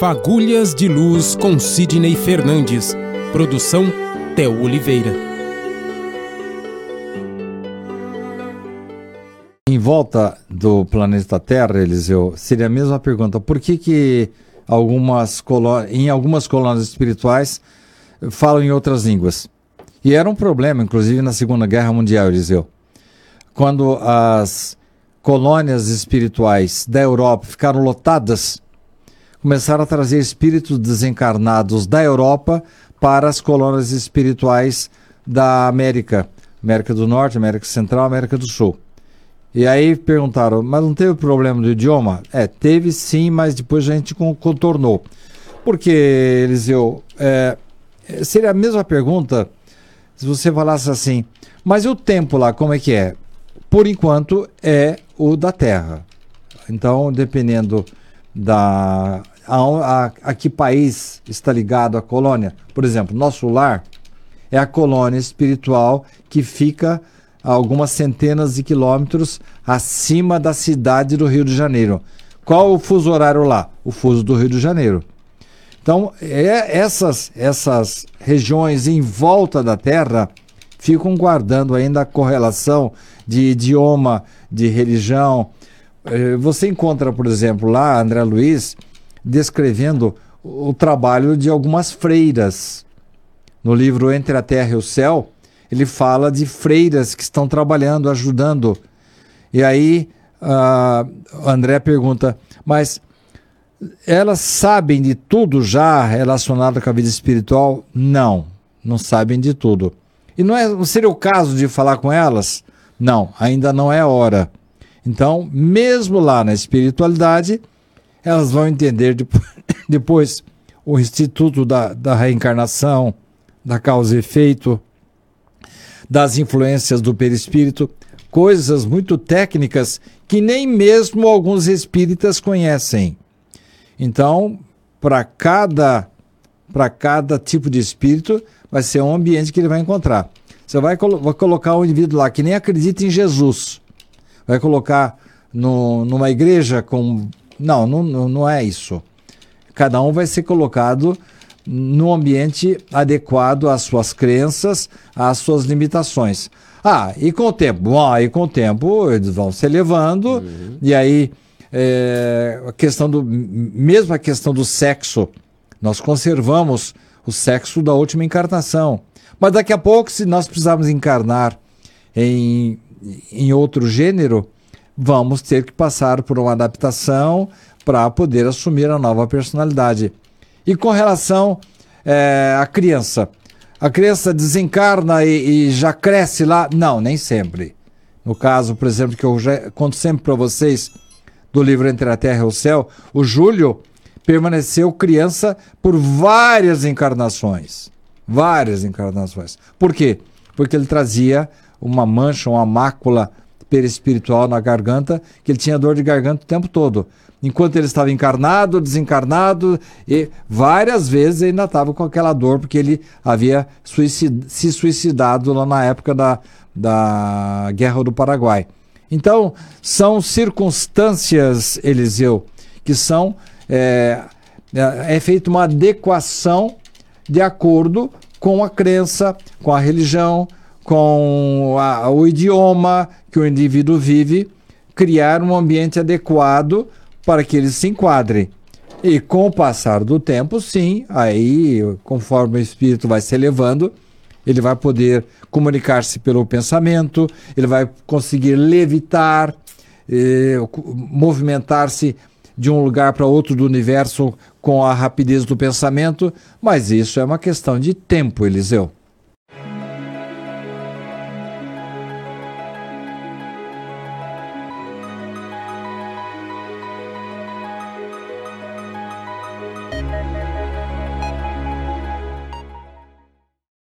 Fagulhas de Luz com Sidney Fernandes. Produção Theo Oliveira. Em volta do planeta Terra, Eliseu, seria a mesma pergunta. Por que, que algumas em algumas colônias espirituais falam em outras línguas? E era um problema, inclusive, na Segunda Guerra Mundial, Eliseu. Quando as colônias espirituais da Europa ficaram lotadas, começaram a trazer espíritos desencarnados da Europa para as colônias espirituais da América, América do Norte, América Central, América do Sul. E aí perguntaram, mas não teve problema do idioma? É, teve sim, mas depois a gente contornou. Porque, Eliseu, é, seria a mesma pergunta se você falasse assim, mas o tempo lá, como é que é? Por enquanto é o da Terra. Então, dependendo da a, a, a que país está ligado a colônia. Por exemplo, nosso lar é a colônia espiritual que fica a algumas centenas de quilômetros acima da cidade do Rio de Janeiro. Qual o fuso horário lá? O fuso do Rio de Janeiro. Então, é, essas, essas regiões em volta da Terra ficam guardando ainda a correlação de idioma, de religião. Eh, você encontra, por exemplo, lá, André Luiz, descrevendo o trabalho de algumas freiras. No livro Entre a Terra e o Céu, ele fala de freiras que estão trabalhando, ajudando. E aí, André pergunta, mas elas sabem de tudo já relacionado com a vida espiritual? Não, não sabem de tudo. E não, é, não seria o caso de falar com elas? Não, ainda não é hora. Então, mesmo lá na espiritualidade, elas vão entender depois, depois o instituto da, da reencarnação, da causa e efeito, das influências do perispírito, coisas muito técnicas que nem mesmo alguns espíritas conhecem. Então, para cada para cada tipo de espírito, vai ser um ambiente que ele vai encontrar. Você vai, colo vai colocar um indivíduo lá que nem acredita em Jesus, vai colocar no, numa igreja com não, não, não é isso. Cada um vai ser colocado no ambiente adequado às suas crenças, às suas limitações. Ah, e com o tempo? Bom, aí com o tempo eles vão se elevando, uhum. e aí é, a questão do. Mesmo a questão do sexo, nós conservamos o sexo da última encarnação. Mas daqui a pouco, se nós precisarmos encarnar em, em outro gênero, vamos ter que passar por uma adaptação para poder assumir a nova personalidade. E com relação é, à criança, a criança desencarna e, e, já cresce lá? Não, nem sempre. No caso, por exemplo, que eu já conto sempre para vocês do livro Entre a Terra e o Céu, o Júlio permaneceu criança por várias encarnações. Várias encarnações. Por quê? Porque ele trazia uma mancha, uma mácula perispiritual na garganta, que ele tinha dor de garganta o tempo todo. Enquanto ele estava encarnado, desencarnado, e várias vezes ainda estava com aquela dor, porque ele havia suicid se suicidado lá na época da, da Guerra do Paraguai. Então, são circunstâncias, Eliseu, que são. É, é, é feita uma adequação de acordo com a crença, com a religião, com a, o idioma que o indivíduo vive, criar um ambiente adequado para que ele se enquadre. E com o passar do tempo, sim, aí, conforme o espírito vai se elevando, ele vai poder comunicar-se pelo pensamento, ele vai conseguir levitar, eh, movimentar-se de um lugar para outro do universo com a rapidez do pensamento, mas isso é uma questão de tempo, Eliseu.